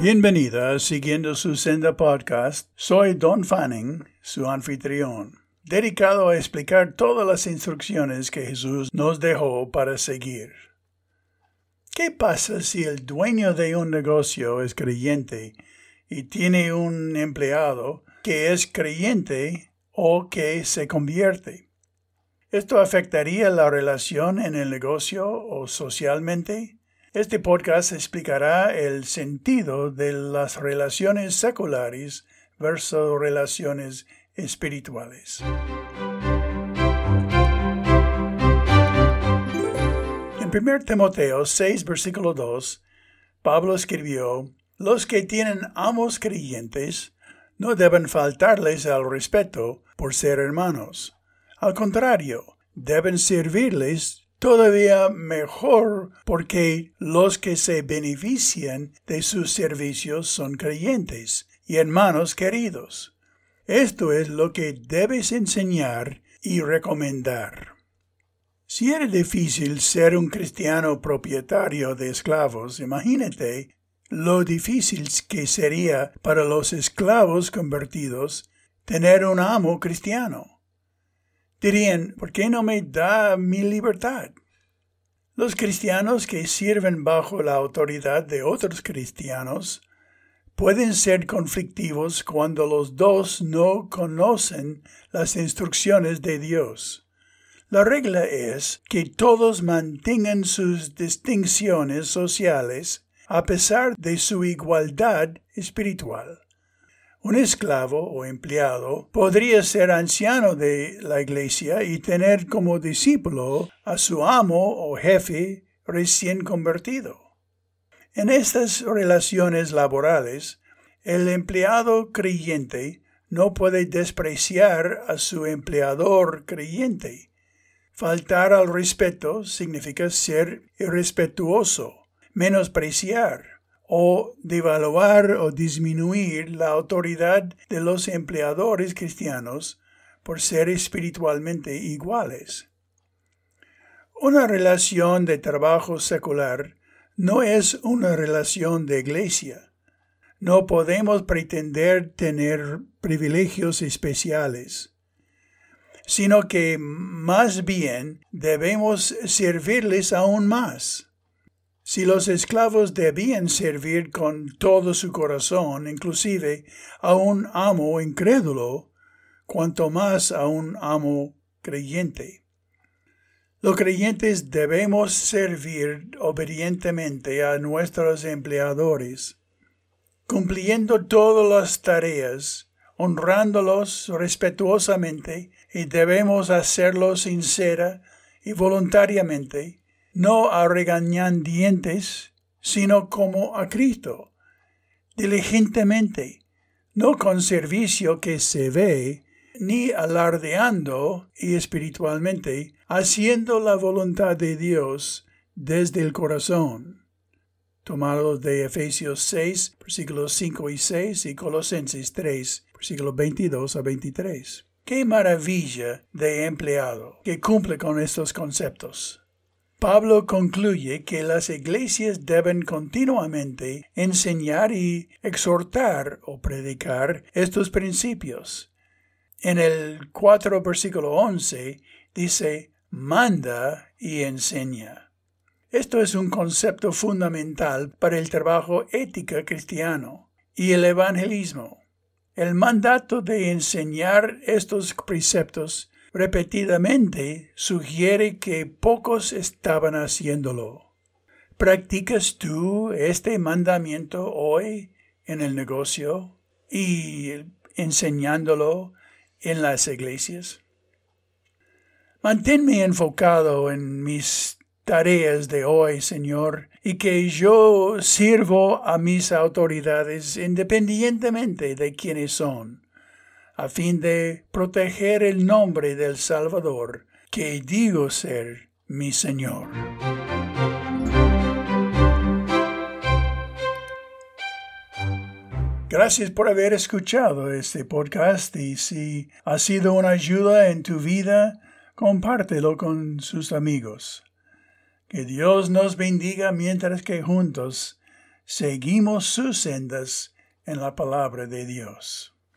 Bienvenida Siguiendo su Senda Podcast. Soy Don Fanning, su anfitrión, dedicado a explicar todas las instrucciones que Jesús nos dejó para seguir. ¿Qué pasa si el dueño de un negocio es creyente y tiene un empleado que es creyente o que se convierte? ¿Esto afectaría la relación en el negocio o socialmente? Este podcast explicará el sentido de las relaciones seculares versus relaciones espirituales. En 1 Timoteo 6, versículo 2, Pablo escribió, Los que tienen amos creyentes no deben faltarles al respeto por ser hermanos. Al contrario, deben servirles todavía mejor porque los que se benefician de sus servicios son creyentes y hermanos queridos. Esto es lo que debes enseñar y recomendar. Si era difícil ser un cristiano propietario de esclavos, imagínate lo difícil que sería para los esclavos convertidos tener un amo cristiano dirían, ¿por qué no me da mi libertad? Los cristianos que sirven bajo la autoridad de otros cristianos pueden ser conflictivos cuando los dos no conocen las instrucciones de Dios. La regla es que todos mantengan sus distinciones sociales a pesar de su igualdad espiritual. Un esclavo o empleado podría ser anciano de la iglesia y tener como discípulo a su amo o jefe recién convertido. En estas relaciones laborales, el empleado creyente no puede despreciar a su empleador creyente. Faltar al respeto significa ser irrespetuoso, menospreciar, o devaluar o disminuir la autoridad de los empleadores cristianos por ser espiritualmente iguales. Una relación de trabajo secular no es una relación de iglesia. No podemos pretender tener privilegios especiales, sino que más bien debemos servirles aún más. Si los esclavos debían servir con todo su corazón, inclusive a un amo incrédulo, cuanto más a un amo creyente. Los creyentes debemos servir obedientemente a nuestros empleadores, cumpliendo todas las tareas, honrándolos respetuosamente y debemos hacerlo sincera y voluntariamente no a regañadientes, sino como a Cristo, diligentemente, no con servicio que se ve, ni alardeando y espiritualmente, haciendo la voluntad de Dios desde el corazón. Tomado de Efesios 6, versículos 5 y 6 y Colosenses 3, versículos 22 a 23. Qué maravilla de empleado que cumple con estos conceptos. Pablo concluye que las iglesias deben continuamente enseñar y exhortar o predicar estos principios. En el 4 versículo 11 dice, manda y enseña. Esto es un concepto fundamental para el trabajo ética cristiano y el evangelismo. El mandato de enseñar estos preceptos repetidamente sugiere que pocos estaban haciéndolo. ¿Practicas tú este mandamiento hoy en el negocio y enseñándolo en las iglesias? Manténme enfocado en mis tareas de hoy, Señor, y que yo sirvo a mis autoridades independientemente de quiénes son a fin de proteger el nombre del Salvador, que digo ser mi Señor. Gracias por haber escuchado este podcast y si ha sido una ayuda en tu vida, compártelo con sus amigos. Que Dios nos bendiga mientras que juntos seguimos sus sendas en la palabra de Dios.